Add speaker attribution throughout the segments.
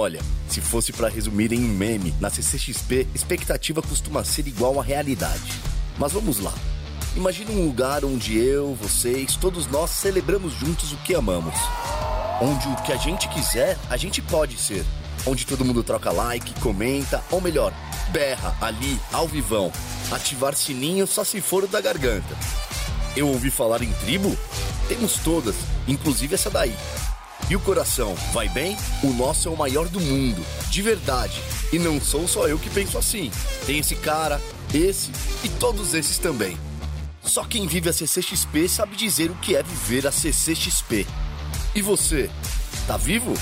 Speaker 1: Olha, se fosse para resumir em um meme, na CCXP, expectativa costuma ser igual à realidade. Mas vamos lá. Imagine um lugar onde eu, vocês, todos nós celebramos juntos o que amamos. Onde o que a gente quiser, a gente pode ser. Onde todo mundo troca like, comenta, ou melhor, berra ali, ao vivão. Ativar sininho só se for da garganta. Eu ouvi falar em tribo? Temos todas, inclusive essa daí. E o coração, vai bem? O nosso é o maior do mundo, de verdade. E não sou só eu que penso assim. Tem esse cara, esse e todos esses também. Só quem vive a CCXP sabe dizer o que é viver a CCXP. E você, tá vivo?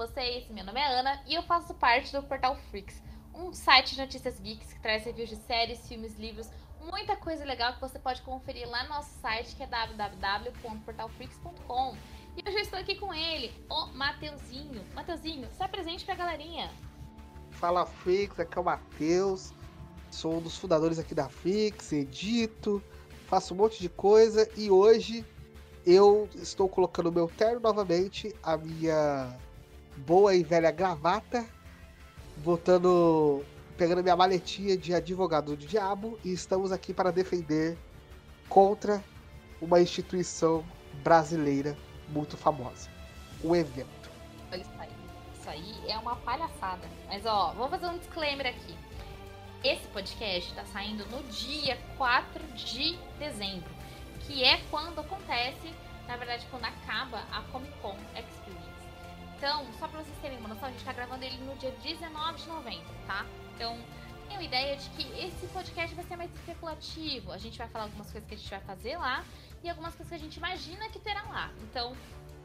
Speaker 2: Vocês? Meu nome é Ana e eu faço parte do Portal Freaks, um site de notícias geeks que traz reviews de séries, filmes, livros, muita coisa legal que você pode conferir lá no nosso site que é www.portalfreaks.com. E hoje eu estou aqui com ele, o Mateuzinho. Mateuzinho, se apresente pra galerinha.
Speaker 3: Fala Freaks, aqui é o Matheus, sou um dos fundadores aqui da Freaks, edito, faço um monte de coisa e hoje eu estou colocando meu terno novamente, a minha boa e velha gravata, botando, pegando minha maletinha de advogado do diabo e estamos aqui para defender contra uma instituição brasileira muito famosa, um evento.
Speaker 2: Olha isso aí. Isso aí é uma palhaçada. Mas ó, vou fazer um disclaimer aqui. Esse podcast está saindo no dia 4 de dezembro, que é quando acontece, na verdade, quando acaba a Comic Con Experience. Então, só pra vocês terem uma noção, a gente tá gravando ele no dia 19 de novembro, tá? Então, tenho ideia de que esse podcast vai ser mais especulativo. A gente vai falar algumas coisas que a gente vai fazer lá e algumas coisas que a gente imagina que terá lá. Então,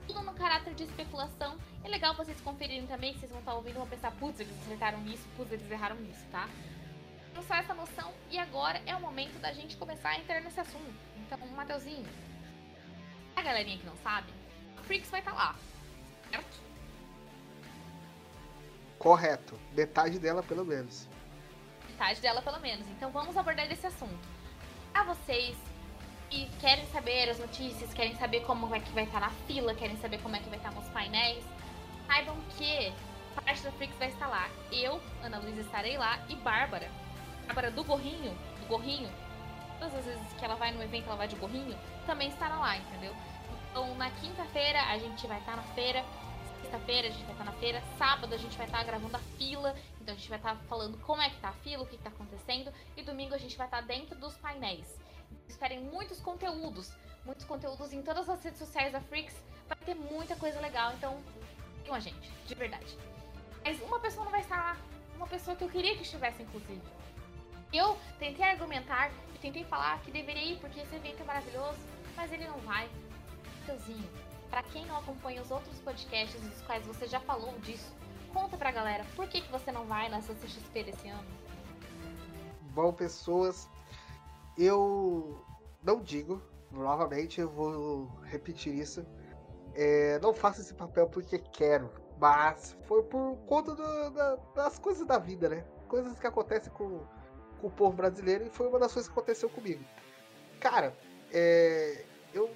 Speaker 2: tudo no caráter de especulação. É legal vocês conferirem também, vocês vão estar ouvindo e vão pensar, putz, eles acertaram nisso, putz, eles erraram nisso, tá? Então, só essa noção. E agora é o momento da gente começar a entrar nesse assunto. Então, Mateuzinho, a galerinha que não sabe, a Freaks vai estar lá, certo?
Speaker 3: Correto, metade dela pelo menos.
Speaker 2: metade dela pelo menos. Então vamos abordar esse assunto. A vocês que querem saber as notícias, querem saber como é que vai estar na fila, querem saber como é que vai estar nos painéis, saibam que parte da Freaks vai estar lá. Eu, Ana Luísa, estarei lá e Bárbara, Bárbara do Gorrinho, do Gorrinho, todas as vezes que ela vai no evento, ela vai de Gorrinho, também estará lá, entendeu? Então na quinta-feira a gente vai estar na feira, sexta-feira a gente vai estar na feira, sábado a gente vai estar gravando a fila, então a gente vai estar falando como é que tá a fila, o que, que tá acontecendo, e domingo a gente vai estar dentro dos painéis. Esperem muitos conteúdos, muitos conteúdos em todas as redes sociais da Freaks, vai ter muita coisa legal, então sigam a gente, de verdade. Mas uma pessoa não vai estar lá, uma pessoa que eu queria que estivesse, inclusive. Eu tentei argumentar e tentei falar que deveria ir porque esse evento é maravilhoso, mas ele não vai. Mateuzinho, pra quem não acompanha os outros podcasts dos quais você já falou disso, conta pra galera por que, que você não vai na CCXP desse ano.
Speaker 3: Bom, pessoas, eu não digo, novamente eu vou repetir isso. É, não faço esse papel porque quero, mas foi por conta do- da- das coisas da vida, né? Coisas que acontecem com, com o povo brasileiro e foi uma das coisas que aconteceu comigo. Cara, é, eu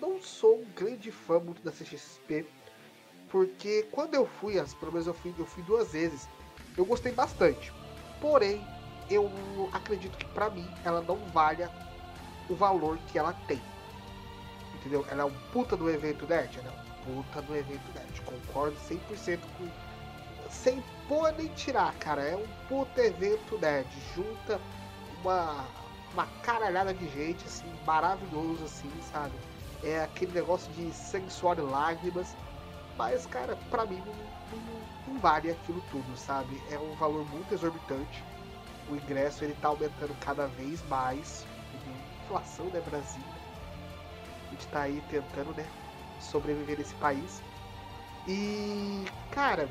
Speaker 3: não sou um grande fã muito da CXP, porque quando eu fui, as- pelo menos eu fui, eu fui duas vezes, eu gostei bastante. Porém, eu acredito que pra mim ela não valha o valor que ela tem. Entendeu? Ela é um puta do evento nerd? Ela é um puta do evento nerd. Concordo 100% com. Sem pôr nem tirar, cara. É um puta evento nerd. Junta uma, uma caralhada de gente, assim, maravilhoso, assim, sabe? É aquele negócio de suor e lágrimas. Mas, cara, pra mim não, não, não vale aquilo tudo, sabe? É um valor muito exorbitante. O ingresso ele tá aumentando cada vez mais. Inflação, né, Brasil? A gente tá aí tentando, né, sobreviver nesse país. E, cara,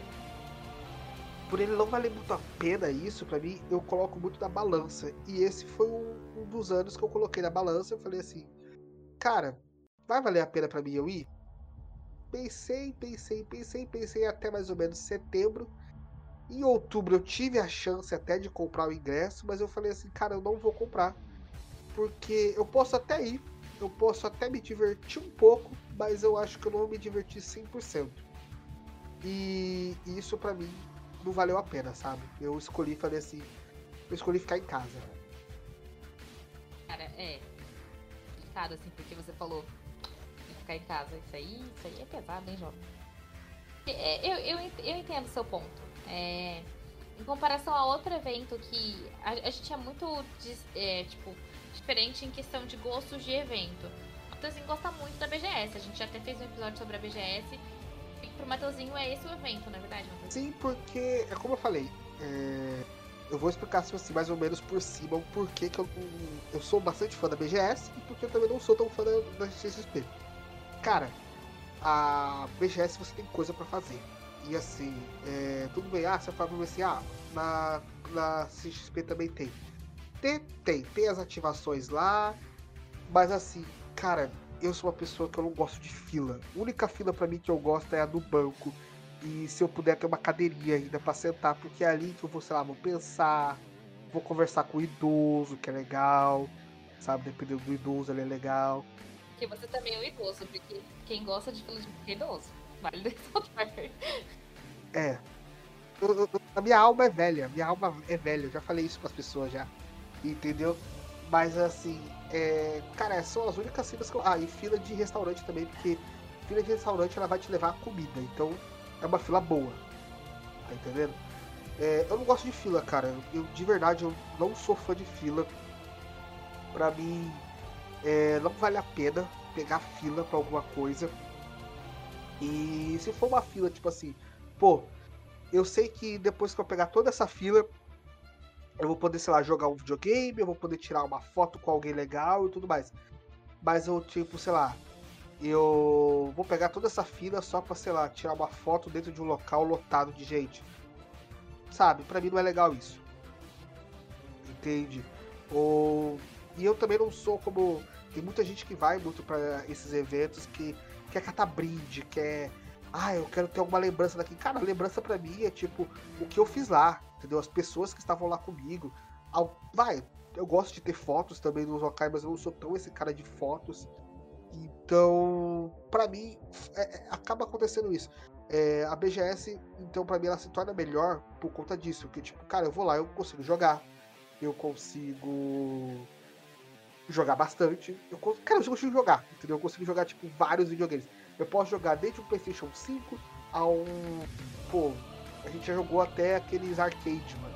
Speaker 3: por ele não valer muito a pena isso, pra mim, eu coloco muito na balança. E esse foi um, um dos anos que eu coloquei na balança. Eu falei assim, cara, vai valer a pena pra mim eu ir? Pensei, pensei, pensei, pensei até mais ou menos setembro. Em outubro eu tive a chance até de comprar o ingresso, mas eu falei assim, cara, eu não vou comprar. Porque eu posso até ir, eu posso até me divertir um pouco, mas eu acho que eu não vou me divertir 100%. E isso para mim não valeu a pena, sabe? Eu escolhi, falei assim, eu escolhi ficar em casa.
Speaker 2: Cara, é complicado assim, porque você falou ficar em casa. Isso aí, isso aí é pesado, hein, jovem? É, eu, eu, eu entendo seu ponto. É, em comparação a outro evento que a, a gente é muito é, tipo, diferente em questão de gostos de evento. O Matheusinho gosta muito da BGS. A gente já até fez um episódio sobre a BGS. E pro Matheusinho é esse o evento, na é verdade,
Speaker 3: Sim, porque, é como eu falei, é... eu vou explicar assim, mais ou menos por cima o porquê que eu, eu sou bastante fã da BGS e porque eu também não sou tão fã da, da CXP. Cara, a BGS você tem coisa para fazer. E assim, é, tudo bem, ah, você fala assim, ah, na, na CXP também tem. Tem, tem, tem as ativações lá, mas assim, cara, eu sou uma pessoa que eu não gosto de fila. A única fila para mim que eu gosto é a do banco. E se eu puder ter uma cadeirinha ainda para sentar, porque é ali que eu vou, sei lá, vou pensar, vou conversar com o idoso, que é legal, sabe? Dependendo do idoso, ele é legal.
Speaker 2: Porque você também é um idoso, porque quem gosta de de é idoso. Vale ressaltar.
Speaker 3: É. a minha alma é velha, minha alma é velha, eu já falei isso com as pessoas já. Entendeu? Mas assim, é, cara, são as únicas filas que eu. Ah, e fila de restaurante também, porque fila de restaurante ela vai te levar a comida, então é uma fila boa. Tá entendendo? É, eu não gosto de fila, cara. Eu de verdade eu não sou fã de fila. Pra mim, é, não vale a pena pegar fila para alguma coisa. E se for uma fila, tipo assim, pô, eu sei que depois que eu pegar toda essa fila, eu vou poder, sei lá, jogar um videogame, eu vou poder tirar uma foto com alguém legal e tudo mais. Mas eu, tipo, sei lá, eu vou pegar toda essa fila só pra, sei lá, tirar uma foto dentro de um local lotado de gente. Sabe? Pra mim não é legal isso. Entende? Ou e eu também não sou como. Tem muita gente que vai muito para esses eventos que quer catar brinde, quer. Ah, eu quero ter alguma lembrança daqui. Cara, lembrança para mim é tipo o que eu fiz lá, entendeu? As pessoas que estavam lá comigo. Vai, eu gosto de ter fotos também nos locais, mas eu não sou tão esse cara de fotos. Então, para mim, é, é, acaba acontecendo isso. É, a BGS, então, para mim, ela se torna melhor por conta disso. Porque, tipo, cara, eu vou lá, eu consigo jogar, eu consigo jogar bastante. Eu, cara, eu consigo jogar, entendeu? Eu consigo jogar, tipo, vários videogames. Eu posso jogar desde um PlayStation 5 a um. Pô, a gente já jogou até aqueles arcade, mano.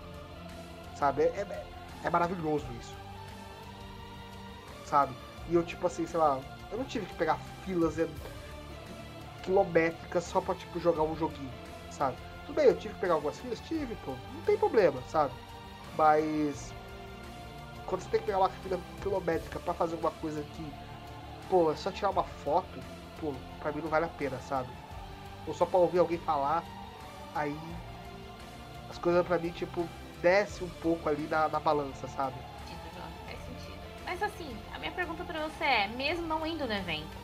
Speaker 3: Sabe? É, é, é maravilhoso isso. Sabe? E eu, tipo assim, sei lá, eu não tive que pegar filas quilométricas só pra, tipo, jogar um joguinho, sabe? Tudo bem, eu tive que pegar algumas filas? Tive, pô. Não tem problema, sabe? Mas quando você tem que pegar uma fila quilométrica para fazer alguma coisa que, pô, é só tirar uma foto, pô, pra mim não vale a pena, sabe? Ou só pra ouvir alguém falar, aí as coisas pra mim, tipo, desce um pouco ali na, na balança, sabe?
Speaker 2: Faz sentido. Mas assim, a minha pergunta pra você é, mesmo não indo no evento,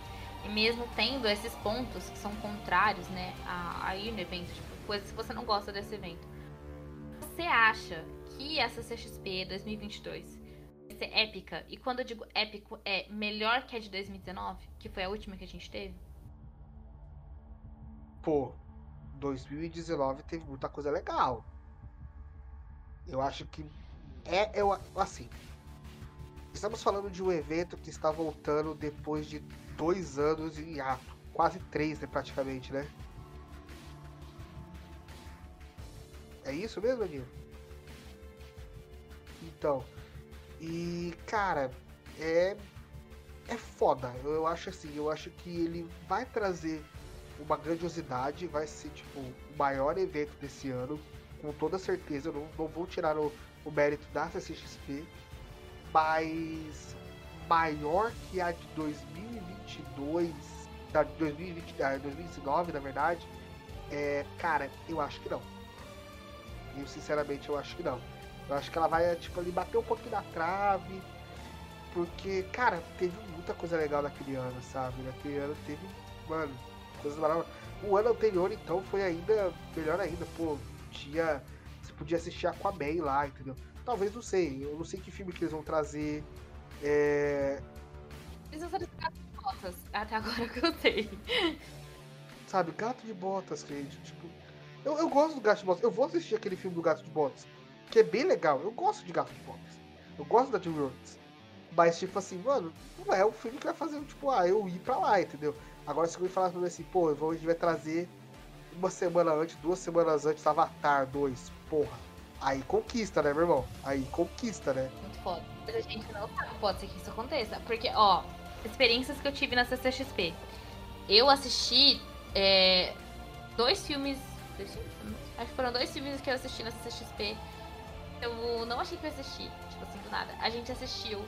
Speaker 2: e mesmo tendo esses pontos que são contrários, né, a, a ir no evento, tipo, coisas que você não gosta desse evento, você acha que essa CXP 2022 ser épica. E quando eu digo épico, é melhor que a de 2019, que foi a última que a gente teve?
Speaker 3: Pô, 2019 teve muita coisa legal. Eu acho que é, eu assim. Estamos falando de um evento que está voltando depois de dois anos em ato, quase três, né, praticamente, né? É isso mesmo, Aninho? Então, e, cara, é. É foda. Eu acho assim, eu acho que ele vai trazer uma grandiosidade, vai ser tipo o maior evento desse ano, com toda certeza. Eu não, não vou tirar o, o mérito da CCXP, mas maior que a de 2022, da de 2020, 2019, na verdade, é, cara, eu acho que não. Eu sinceramente eu acho que não. Eu acho que ela vai, tipo, ali bater um pouquinho na trave. Porque, cara, teve muita coisa legal naquele ano, sabe? Naquele ano teve, mano, coisas maravilhosas. O ano anterior, então, foi ainda melhor ainda. Pô, tinha podia assistir Aquaman lá, entendeu? Talvez, não sei. Eu não sei que filme que eles vão trazer. É...
Speaker 2: Eles vão trazer Gato de Botas, até agora que eu sei.
Speaker 3: Sabe, Gato de Botas, gente. Tipo, eu, eu gosto do Gato de Botas. Eu vou assistir aquele filme do Gato de Botas, que é bem legal. Eu gosto de Gato de Botas. Eu gosto da DreamWorks. Mas, tipo assim, mano, não é o filme que vai fazer, tipo, ah, eu ir pra lá, entendeu? Agora, se alguém falar pra mim assim, pô, a gente vai trazer uma semana antes, duas semanas antes, Avatar 2, porra. Aí conquista, né, meu irmão? Aí conquista, né?
Speaker 2: Muito foda. Mas a gente não sabe, pode ser que isso aconteça. Porque, ó, experiências que eu tive na CCXP. Eu assisti é, dois filmes. Dois filmes? Acho que foram dois filmes que eu assisti na CCXP. Eu não achei que eu assisti, tipo assim, do nada. A gente assistiu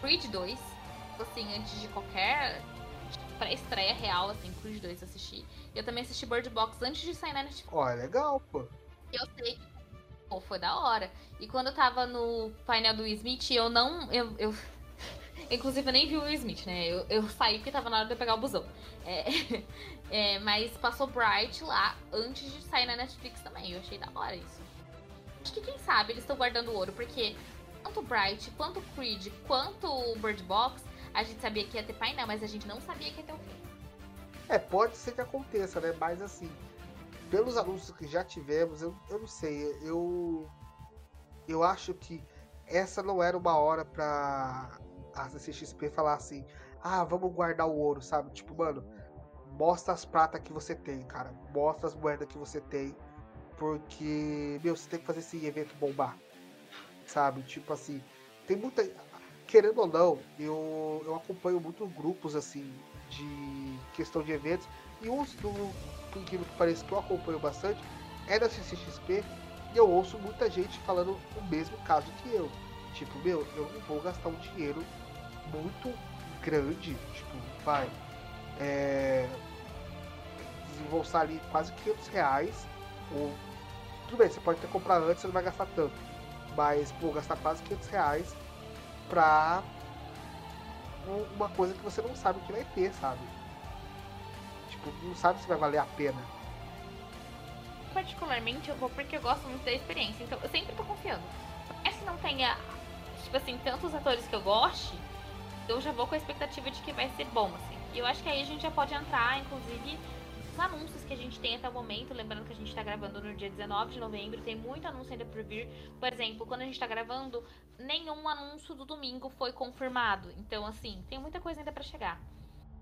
Speaker 2: Creed 2, tipo assim, antes de qualquer pré-estreia real, assim, Creed 2 eu assisti. Eu também assisti Bird Box antes de sair na Netflix.
Speaker 3: Ó, é legal, pô.
Speaker 2: Eu sei pô, foi da hora. E quando eu tava no painel do Will Smith, eu não. Eu, eu... Inclusive, eu nem vi o Will Smith, né? Eu, eu saí porque tava na hora de eu pegar o busão. É, é, mas passou Bright lá antes de sair na Netflix também. Eu achei da hora isso. Acho que quem sabe eles estão guardando ouro, porque tanto Bright, quanto Creed, quanto Bird Box, a gente sabia que ia ter painel, mas a gente não sabia que ia ter o fim.
Speaker 3: É, pode ser que aconteça, né? Mas assim, pelos anúncios que já tivemos, eu, eu não sei, eu eu acho que essa não era uma hora pra a CCXP falar assim, ah, vamos guardar o ouro, sabe? Tipo, mano, mostra as pratas que você tem, cara. Mostra as moedas que você tem. Porque, meu, você tem que fazer esse evento bombar. Sabe? Tipo assim, tem muita. Querendo ou não, eu, eu acompanho muitos grupos assim de questão de eventos. E um do, que que eu acompanho bastante, é da CCXP. E eu ouço muita gente falando o mesmo caso que eu. Tipo, meu, eu não vou gastar um dinheiro muito grande. Tipo, vai. É, desembolsar ali quase 500 reais. Ou, tudo bem, você pode ter comprado antes, você não vai gastar tanto. Mas, pô, gastar quase 500 reais pra uma coisa que você não sabe o que vai ter, sabe? Tipo, não sabe se vai valer a pena.
Speaker 2: Particularmente eu vou porque eu gosto muito da experiência, então eu sempre tô confiando. É se não tenha, tipo assim, tantos atores que eu goste, eu já vou com a expectativa de que vai ser bom, assim. E eu acho que aí a gente já pode entrar, inclusive, anúncios que a gente tem até o momento. Lembrando que a gente tá gravando no dia 19 de novembro, tem muito anúncio ainda por vir. Por exemplo, quando a gente tá gravando, nenhum anúncio do domingo foi confirmado. Então, assim, tem muita coisa ainda para chegar.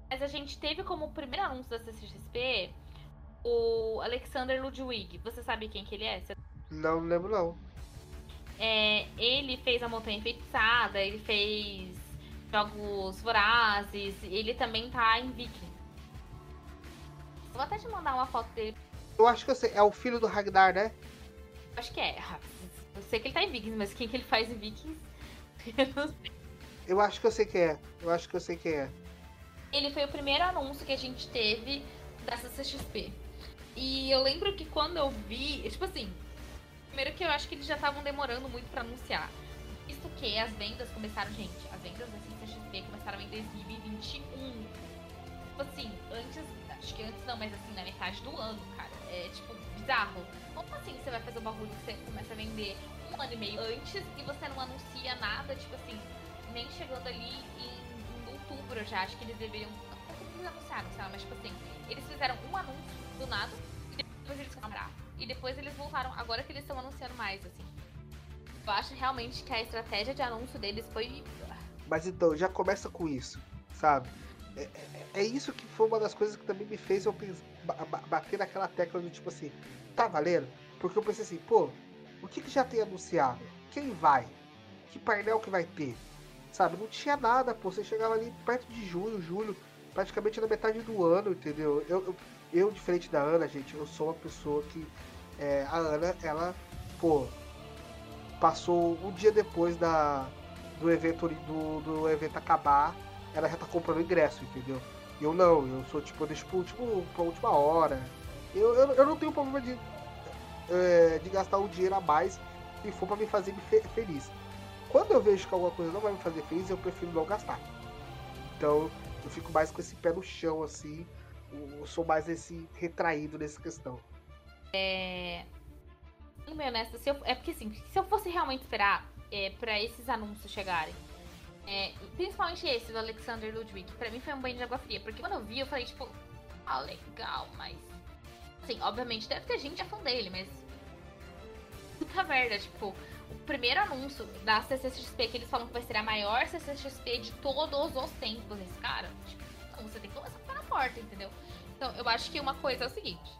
Speaker 2: Mas a gente teve como primeiro anúncio da CCXP o Alexander Ludwig. Você sabe quem que ele é?
Speaker 3: Não, não lembro não.
Speaker 2: É, ele fez a Montanha Enfeitiçada, ele fez Jogos Vorazes, ele também tá em Viking. Vou até te mandar uma foto dele.
Speaker 3: Eu acho que eu sei, é o filho do Ragnar, né?
Speaker 2: Acho que é. Eu sei que ele tá em Vikings, mas quem que ele faz em Vikings? Eu não sei.
Speaker 3: Eu acho que eu sei quem é. Eu acho que eu sei quem é.
Speaker 2: Ele foi o primeiro anúncio que a gente teve dessa CXP. E eu lembro que quando eu vi, tipo assim, primeiro que eu acho que eles já estavam demorando muito para anunciar. Visto que as vendas começaram, gente, as vendas da CXP começaram em 2021. Tipo assim, antes, acho que antes não, mas assim, na metade do ano, cara. É tipo bizarro. Como assim você vai fazer um bagulho que você começa a vender um ano e meio antes e você não anuncia nada, tipo assim, nem chegando ali em outubro já, acho que eles deveriam. Eles anunciaram, sei lá, mas tipo assim, eles fizeram um anúncio do nada e depois eles compraram. E depois eles voltaram, agora que eles estão anunciando mais, assim. Eu acho realmente que a estratégia de anúncio deles foi.
Speaker 3: Mas então, já começa com isso, sabe? É, é, é isso que foi uma das coisas que também me fez eu bater naquela tecla do tipo assim, tá valendo? Porque eu pensei assim, pô, o que, que já tem anunciado? Quem vai? Que painel que vai ter? Sabe? Não tinha nada, pô. Você chegava ali perto de junho, julho, praticamente na metade do ano, entendeu? Eu, eu, eu diferente da Ana, gente, eu sou uma pessoa que. É, a Ana, ela, pô, passou um dia depois da, do evento do, do evento acabar, ela já tá comprando ingresso, entendeu? Eu não, eu sou tipo, eu deixo pro último, pra última hora. Eu, eu, eu não tenho problema de, é, de gastar o dinheiro a mais se for para me fazer feliz. Quando eu vejo que alguma coisa não vai me fazer feliz, eu prefiro não gastar. Então, eu fico mais com esse pé no chão, assim. Eu sou mais esse retraído nessa questão.
Speaker 2: É... bem honesta, se eu, é porque assim, se eu fosse realmente esperar é, para esses anúncios chegarem, é, principalmente esse do Alexander Ludwig, pra mim foi um banho de água fria, porque quando eu vi, eu falei, tipo, ah, legal, mas. Assim, obviamente deve ter gente a fã dele, mas. Puta merda, tipo, o primeiro anúncio da CCXP que eles falam que vai ser a maior CCXP de todos os tempos, esse cara, tipo, então você tem que começar a na porta, entendeu? Então, eu acho que uma coisa é o seguinte.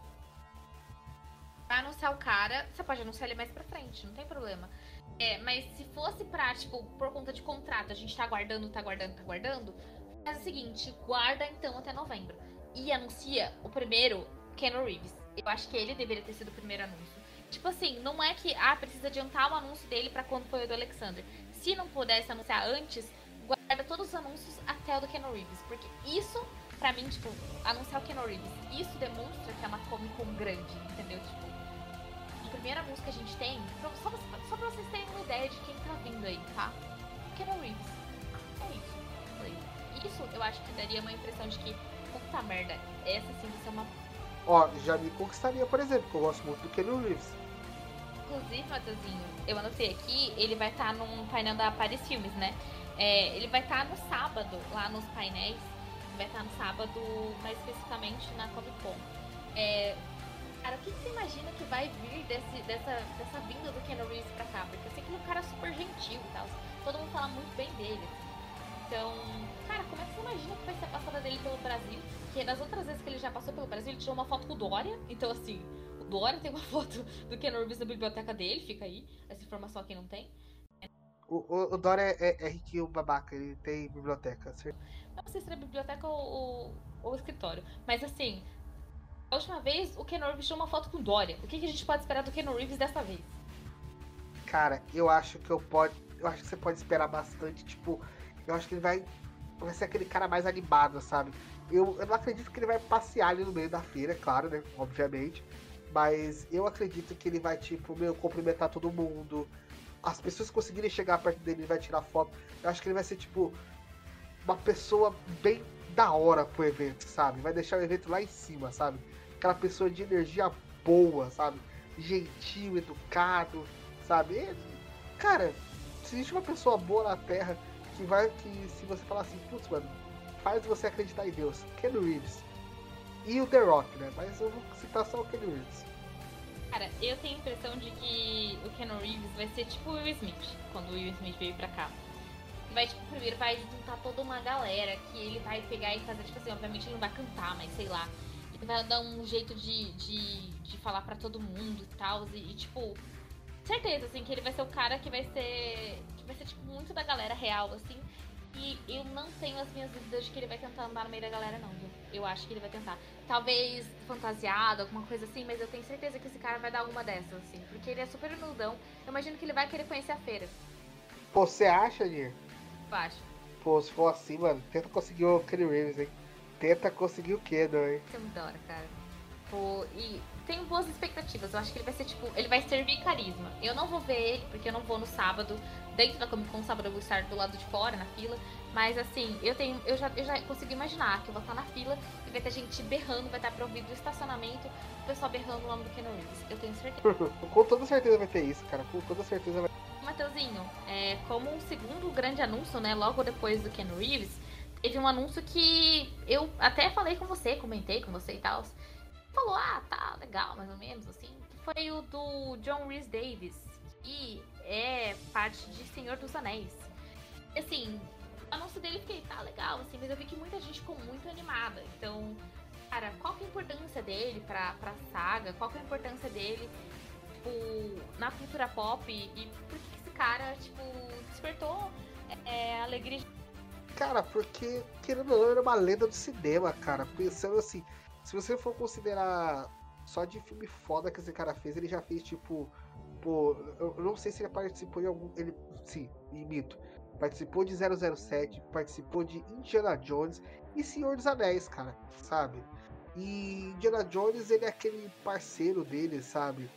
Speaker 2: Vai anunciar o cara, você pode anunciar ele mais pra frente, não tem problema. É, mas se fosse pra, tipo, por conta de contrato, a gente tá aguardando, tá aguardando, tá aguardando, faz o seguinte, guarda então até novembro. E anuncia o primeiro Keanu Reeves. Eu acho que ele deveria ter sido o primeiro anúncio. Tipo assim, não é que, ah, precisa adiantar o anúncio dele para quando foi o do Alexander. Se não pudesse anunciar antes, guarda todos os anúncios até o do Keanu Reeves. Porque isso, pra mim, tipo, anunciar o Keanu Reeves, isso demonstra que é uma Comic Con grande, entendeu? Tipo, a primeira música que a gente tem, só, só pra vocês terem ideia de quem tá vindo aí, tá? Keanu Reeves. É isso. Isso eu acho que daria uma impressão de que, puta merda, essa sim vai ser uma.
Speaker 3: Ó, já me conquistaria, por exemplo, porque eu gosto muito do Keanu Reeves.
Speaker 2: Inclusive, Matheusinho, eu anotei aqui, ele vai estar tá num painel da Paris Filmes, né? É, ele vai estar tá no sábado, lá nos painéis. Vai estar tá no sábado, mais especificamente na Comic Con. É, Cara, o que, que, você imagina que vai vir desse, dessa, dessa vinda do Ken Reeves pra cá? Porque eu sei que ele é um cara super gentil e tal. Todo mundo fala muito bem dele. Então, cara, como é que você imagina que vai ser a passada dele pelo Brasil? Porque das outras vezes que ele já passou pelo Brasil, ele tirou uma foto com o Dória. Então, assim, o Dória tem uma foto do Ken Reeves na biblioteca dele, fica aí. Essa informação aqui não tem.
Speaker 3: O, o, o Dória é, é, é riquinho babaca, ele tem biblioteca, certo?
Speaker 2: Não sei se é biblioteca ou, ou, ou escritório. Mas assim, a última vez, o Ken Reeves tirou uma foto com Dória. O que, que a gente pode esperar do Ken Reeves dessa vez?
Speaker 3: Cara, eu acho que eu pode. Eu acho que você pode esperar bastante, tipo. Eu acho que ele vai. Vai ser aquele cara mais animado, sabe? Eu, eu não acredito que ele vai passear ali no meio da feira, claro, né? Obviamente. Mas eu acredito que ele vai, tipo, meu, cumprimentar todo mundo. As pessoas conseguirem chegar perto dele, ele vai tirar foto. Eu acho que ele vai ser, tipo, uma pessoa bem da hora pro evento, sabe? Vai deixar o evento lá em cima, sabe? aquela pessoa de energia boa, sabe? Gentil, educado, sabe? Cara, se existe uma pessoa boa na Terra que vai que se você falar assim, putz, mano, faz você acreditar em Deus, Ken Reeves. E o The Rock, né? Mas eu vou citar só o Ken Reeves.
Speaker 2: Cara, eu tenho a impressão de que o Ken Reeves vai ser tipo o Will Smith, quando o Will Smith veio pra cá. Vai, tipo, primeiro vai juntar toda uma galera que ele vai pegar e fazer, tipo assim, obviamente ele não vai cantar, mas sei lá, vai dar um jeito de, de, de falar para todo mundo e tal. E, e, tipo, certeza, assim, que ele vai ser o cara que vai ser. Que vai ser, tipo, muito da galera real, assim. E eu não tenho as minhas dúvidas de que ele vai tentar andar no meio da galera, não, viu? Eu acho que ele vai tentar. Talvez fantasiado, alguma coisa assim, mas eu tenho certeza que esse cara vai dar alguma dessas, assim. Porque ele é super humildão. Eu imagino que ele vai querer conhecer a feira.
Speaker 3: Você acha, Nir?
Speaker 2: Acho.
Speaker 3: Pô, se for assim, mano, tenta conseguir o Kenny Reeves, hein? tenta conseguir o não, hein?
Speaker 2: Isso é muito da hora, cara. Pô, e tenho boas expectativas. Eu acho que ele vai ser, tipo, ele vai servir carisma. Eu não vou ver ele, porque eu não vou no sábado, dentro da Comic Con, sábado eu vou estar do lado de fora, na fila. Mas assim, eu tenho. Eu já, eu já consigo imaginar que eu vou estar na fila e vai ter gente berrando, vai estar provido do estacionamento, o pessoal berrando o nome do Ken Reeves. Eu tenho certeza.
Speaker 3: Com toda certeza vai ter isso, cara. Com toda certeza vai
Speaker 2: Mateuzinho, é, como um segundo grande anúncio, né? Logo depois do Ken Reeves, teve um anúncio que eu até falei com você, comentei com você e tal. Falou, ah, tá legal, mais ou menos, assim. Foi o do John Rhys Davis, que é parte de Senhor dos Anéis. Assim, o anúncio dele fiquei, tá legal, assim, mas eu vi que muita gente ficou muito animada. Então, cara, qual que é a importância dele pra, pra saga? Qual que é a importância dele, tipo, na cultura pop? E por que cara, tipo, despertou é, alegria
Speaker 3: Cara, porque, querendo ou não, é uma lenda do cinema, cara. Pensando assim, se você for considerar só de filme foda que esse cara fez, ele já fez, tipo. Pô, eu não sei se ele participou de algum. Ele, sim, imito. Participou de 007, participou de Indiana Jones e Senhor dos Anéis, cara, sabe? E Indiana Jones, ele é aquele parceiro dele, sabe?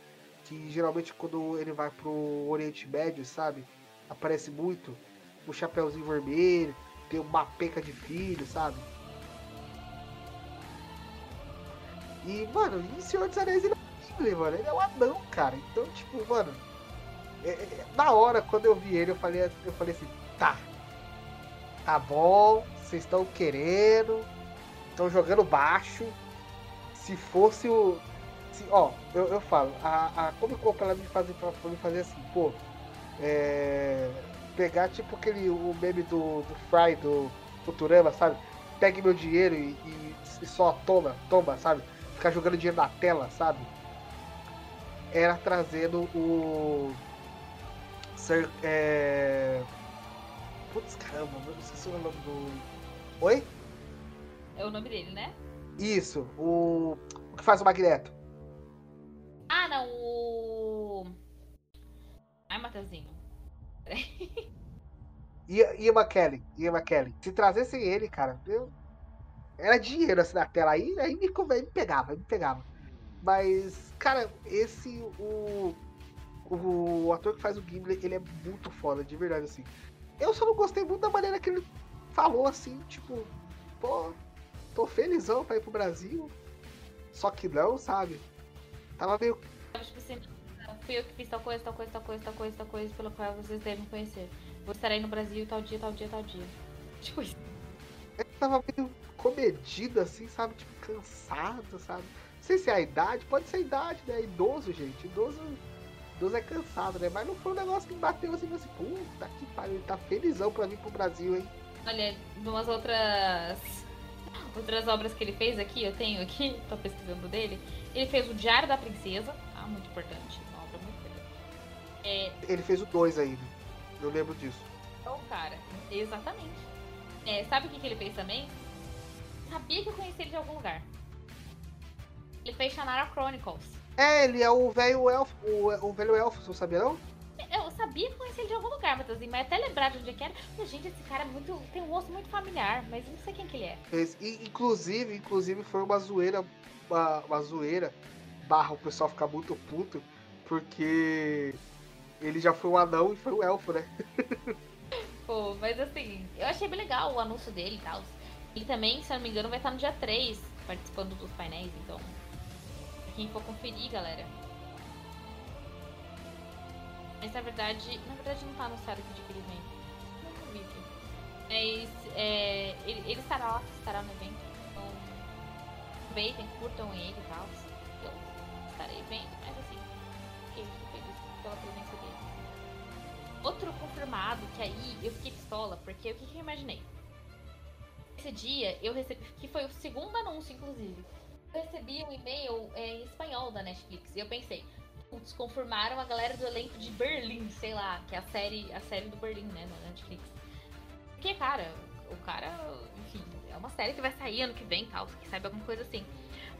Speaker 3: Que geralmente quando ele vai pro Oriente Médio, sabe? Aparece muito. O Chapeuzinho Vermelho, ter uma peca de filho, sabe? E, mano, em Senhor dos Anéis ele é Gimli, mano. Ele é um anão, cara. Então, tipo, mano. É, é, na hora, quando eu vi ele, eu falei, eu falei assim, tá. Tá bom, vocês estão querendo. Estão jogando baixo. Se fosse o. Se, ó, eu, eu falo, a, a Comic Con ela me fazer, pra, me fazer assim, pô. É, pegar tipo aquele o meme do, do Fry do Futurama, sabe? Pegue meu dinheiro e, e, e só toma, toma, sabe? Ficar jogando dinheiro na tela, sabe? Era trazendo o. Ser, é... Putz, caramba, não esqueci o nome do. Oi?
Speaker 2: É o nome dele, né?
Speaker 3: Isso, o. O que faz o Magneto?
Speaker 2: O. Ai, Matheusinho.
Speaker 3: Ian McKellen, Ian McKellen. Se trazessem ele, cara, eu... era dinheiro assim na tela. Aí, aí me, me pegava, me pegava. Mas, cara, esse, o, o, o ator que faz o Gimli, ele é muito foda, de verdade, assim. Eu só não gostei muito da maneira que ele falou, assim, tipo, pô, tô felizão pra ir pro Brasil. Só que não, sabe? Tava meio.
Speaker 2: Tipo assim, fui eu que fiz tal coisa, tal coisa, tal coisa, tal coisa, tal coisa, pela qual vocês devem conhecer. Vou estar aí no Brasil tal dia, tal dia, tal dia. Tipo isso.
Speaker 3: Ele tava meio comedido, assim, sabe? Tipo, cansado, sabe? Não sei se é a idade, pode ser a idade, né? Idoso, gente. Idoso, idoso é cansado, né? Mas não foi um negócio que bateu assim, assim, puta que pariu, ele tá felizão pra vir pro Brasil, hein?
Speaker 2: Olha, umas outras. Outras obras que ele fez aqui, eu tenho aqui, tô pesquisando dele. Ele fez o Diário da Princesa, muito importante, uma obra muito importante. É...
Speaker 3: Ele fez o 2 ainda, eu lembro disso.
Speaker 2: Então, cara, exatamente. É, sabe o que, que ele fez também? Sabia que eu conheci ele de algum lugar. Ele fez Shannara Chronicles.
Speaker 3: É, ele é o velho elfo, o, o velho elfo, você sabia não?
Speaker 2: Eu sabia que conhecia ele de algum lugar, Matheusinho, mas até lembrar de onde é que era. Mas, gente, esse cara é muito. tem um osso muito familiar, mas eu não sei quem que ele é.
Speaker 3: E, inclusive, inclusive foi uma zoeira. Uma, uma zoeira barra o pessoal ficar muito puto, porque ele já foi um anão e foi um elfo, né?
Speaker 2: Pô, mas assim, eu achei bem legal o anúncio dele e tal. Ele também, se não me engano, vai estar no dia 3, participando dos painéis, então. Pra quem for conferir, galera. Mas na verdade. Na verdade não tá anunciado aqui de que ele vem. Não vi. Mas é, ele, ele estará lá, estará no evento. Então aproveitem, curtam ele e tal. Vendo, mas assim, fiquei feliz pela presença dele. Outro confirmado, que aí eu fiquei pistola, porque o que, que eu imaginei? Esse dia eu recebi, que foi o segundo anúncio, inclusive. Eu recebi um e-mail é, em espanhol da Netflix e eu pensei, putz, confirmaram a galera do elenco de Berlim, sei lá, que é a série, a série do Berlim, né, na Netflix. Porque, cara, o cara, enfim, é uma série que vai sair ano que vem, tal, saiba alguma coisa assim.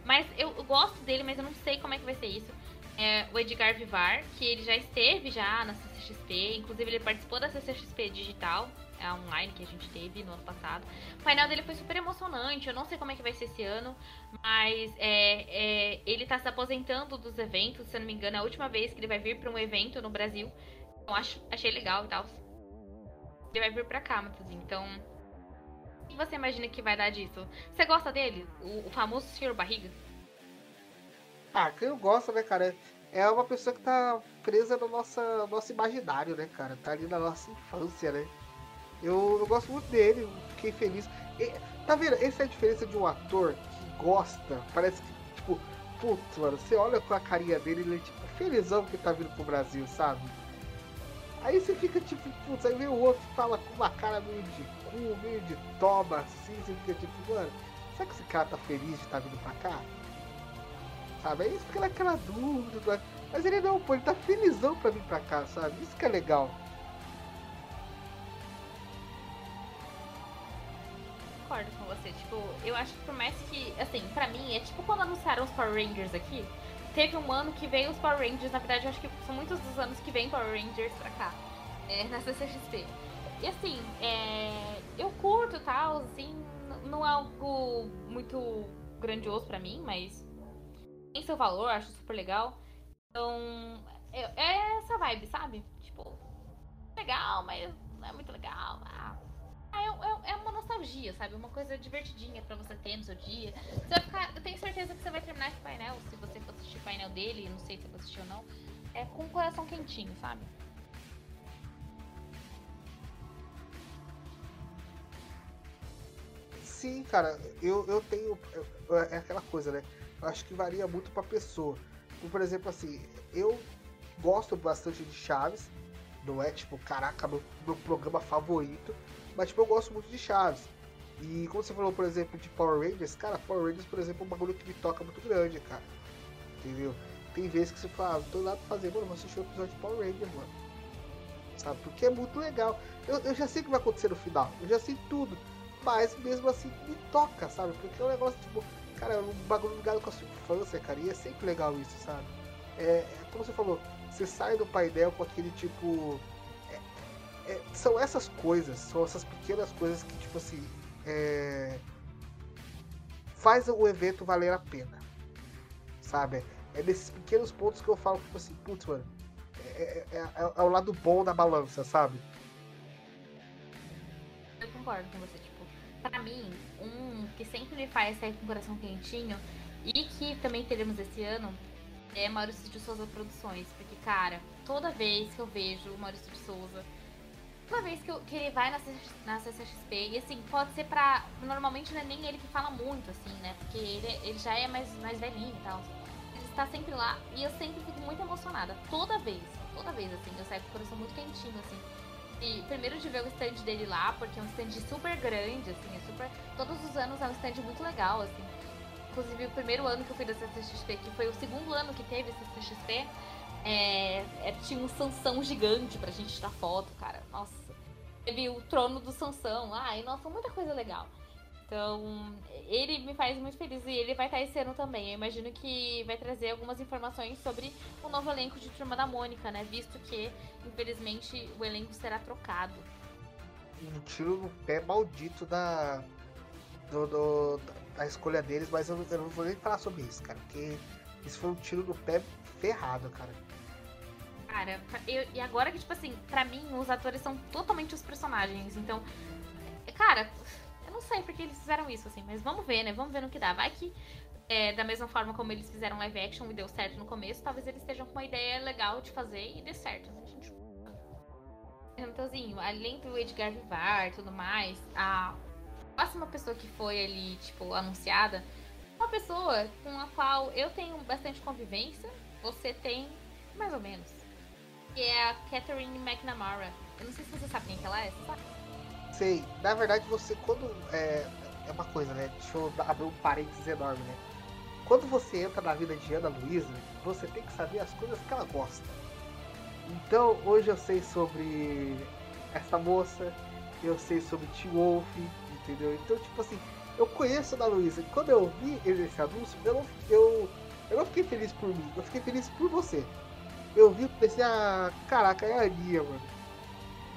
Speaker 2: Mas eu, eu, gosto dele, mas eu não sei como é que vai ser isso. É o Edgar Vivar, que ele já esteve já na CCXP, inclusive ele participou da CCXP digital, é online que a gente teve no ano passado. O painel dele foi super emocionante, eu não sei como é que vai ser esse ano, mas é, é, ele tá se aposentando dos eventos, se eu não me engano, é a última vez que ele vai vir para um evento no Brasil. Então acho, achei legal e tal. Ele vai vir pra cá, Matheusinho, então que você imagina que vai dar disso? Você gosta dele? O, o famoso senhor barriga?
Speaker 3: Ah, quem gosta, né, cara? É uma pessoa que tá presa no nossa, nosso imaginário, né, cara? Tá ali na nossa infância, né? Eu, eu gosto muito dele, fiquei feliz. E, tá vendo? Essa é a diferença de um ator que gosta. Parece que, tipo, putz, mano, você olha com a carinha dele, ele é tipo felizão que tá vindo pro Brasil, sabe? Aí você fica tipo, putz, aí vem o outro fala com uma cara meio de cu, meio de toma, assim, você fica tipo, mano, será que esse cara tá feliz de estar tá vindo pra cá? Sabe? Aí fica naquela dúvida, mas ele não, pô, ele tá felizão pra vir pra cá, sabe? Isso que é legal.
Speaker 2: Concordo com você, tipo, eu acho que por mais que, assim, pra mim, é tipo quando anunciaram os Power Rangers aqui, teve um ano que veio os Power Rangers, na verdade eu acho que são muitos dos anos que vem Power Rangers pra cá, é, na CCXP. E assim, é, eu curto tal, assim, não é algo muito grandioso pra mim, mas tem seu valor, acho super legal. Então, é, é essa vibe, sabe? Tipo, legal, mas não é muito legal. Ah, é, é, é, uma nostalgia, sabe? Uma coisa divertidinha pra você ter no seu dia. Você vai ficar. Eu tenho certeza que você vai terminar esse painel, se você for assistir o painel dele, não sei se você assistiu ou não. É com o coração quentinho, sabe?
Speaker 3: Sim, cara, eu, eu tenho. É aquela coisa, né? Eu acho que varia muito pra pessoa. Por exemplo, assim, eu gosto bastante de Chaves. Não é tipo, caraca, meu, meu programa favorito. Mas tipo, eu gosto muito de Chaves. E como você falou, por exemplo, de Power Rangers, cara, Power Rangers, por exemplo, é um bagulho que me toca muito grande, cara. Entendeu? Tem vezes que você fala, ah, não tô nada pra fazer, mano, vou assistir um episódio de Power Rangers, mano. Sabe? Porque é muito legal. Eu, eu já sei o que vai acontecer no final, eu já sei tudo. Mas mesmo assim me toca, sabe? Porque é um negócio, tipo, cara, é um bagulho ligado com a sua infância, cara. E é sempre legal isso, sabe? É, é como você falou, você sai do painel com aquele tipo. É, é, são essas coisas, são essas pequenas coisas que, tipo assim. É, faz o evento valer a pena. Sabe? É nesses pequenos pontos que eu falo, tipo assim, putz, mano. É, é, é, é o lado bom da balança, sabe?
Speaker 2: Eu concordo com você. Pra mim, um que sempre me faz sair com o coração quentinho e que também teremos esse ano é Maurício de Souza Produções. Porque, cara, toda vez que eu vejo o Maurício de Souza, toda vez que, eu, que ele vai na, na CCXP, e assim, pode ser pra. Normalmente não é nem ele que fala muito, assim, né? Porque ele, ele já é mais, mais velhinho e tal. Ele está sempre lá e eu sempre fico muito emocionada. Toda vez, toda vez, assim, eu saio com o coração muito quentinho, assim. E primeiro de ver o stand dele lá, porque é um stand super grande, assim, é super. Todos os anos é um stand muito legal, assim. Inclusive, o primeiro ano que eu fui da CCXP, que foi o segundo ano que teve CCXP, é, é, tinha um Sansão gigante pra gente tirar foto, cara. Nossa. Teve o trono do Sansão lá, e nossa, muita coisa legal. Então, ele me faz muito feliz e ele vai estar esse ano também. Eu imagino que vai trazer algumas informações sobre o novo elenco de Turma da Mônica, né? Visto que, infelizmente, o elenco será trocado.
Speaker 3: Um tiro no pé maldito da. Do, do, a escolha deles, mas eu, eu, não vou nem falar sobre isso, cara, porque isso foi um tiro no pé ferrado, cara.
Speaker 2: Cara, eu, e agora que, tipo assim, pra mim, os atores são totalmente os personagens, então, cara, não sei porque eles fizeram isso, assim, mas vamos ver, né? Vamos ver no que dá. Vai que, é, da mesma forma como eles fizeram live action e deu certo no começo, talvez eles estejam com uma ideia legal de fazer e dê certo, né? Então, além do Edgar Vivar e tudo mais, a próxima pessoa que foi ali, tipo, anunciada, uma pessoa com a qual eu tenho bastante convivência, você tem mais ou menos. Que é a Catherine McNamara. Eu não sei se você sabe quem que ela é, você sabe?
Speaker 3: Sei. Na verdade, você quando. É, é uma coisa, né? Deixa eu abrir um parênteses enorme, né? Quando você entra na vida de Ana Luísa, você tem que saber as coisas que ela gosta. Então, hoje eu sei sobre essa moça, eu sei sobre T-Wolf, entendeu? Então, tipo assim, eu conheço Ana Luísa. Quando eu vi esse anúncio, eu não, eu, eu não fiquei feliz por mim, eu fiquei feliz por você. Eu vi e pensei, ah, caraca, é a Aninha, mano.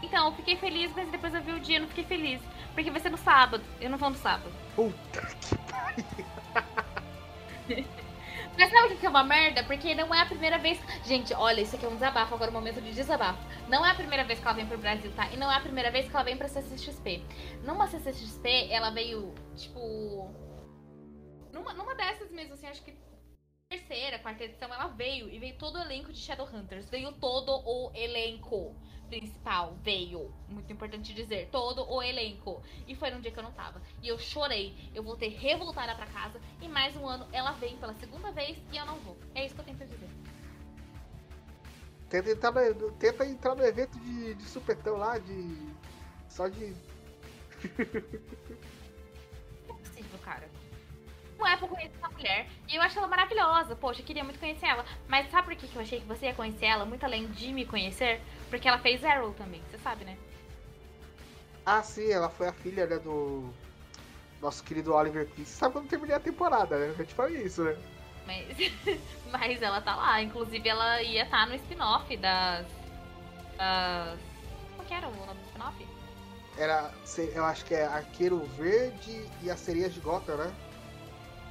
Speaker 2: Então, eu fiquei feliz, mas depois eu vi o dia e não fiquei feliz. Porque vai ser no sábado, eu não vou no sábado.
Speaker 3: Puta que pariu.
Speaker 2: Mas sabe o que é uma merda? Porque não é a primeira vez. Gente, olha, isso aqui é um desabafo, agora é um momento de desabafo. Não é a primeira vez que ela vem pro Brasil, tá? E não é a primeira vez que ela vem pra CCXP. Numa CCXP, ela veio, tipo. Numa, numa dessas mesmo, assim, acho que terceira, quarta edição, ela veio e veio todo o elenco de Shadowhunters. Veio todo o elenco principal veio, muito importante dizer, todo o elenco. E foi num dia que eu não tava. E eu chorei. Eu voltei revoltada para casa. E mais um ano ela vem pela segunda vez e eu não vou. É isso que eu tenho pra dizer.
Speaker 3: Tenta entrar no, tenta entrar no evento de, de supetão lá, de. Só de.
Speaker 2: não é pra conhecer essa mulher. E eu acho ela maravilhosa. Poxa, eu queria muito conhecer ela. Mas sabe por que eu achei que você ia conhecer ela? Muito além de me conhecer? Porque ela fez Arrow também, você sabe, né?
Speaker 3: Ah, sim, ela foi a filha, né, do nosso querido Oliver Queen. Você sabe quando terminei a temporada, né? Eu te falei isso, né?
Speaker 2: Mas, mas ela tá lá. Inclusive, ela ia estar tá no spin-off das, das... Qual que era o nome do spin-off?
Speaker 3: Era, eu acho que é Arqueiro Verde e as Sereias de Gotham, né?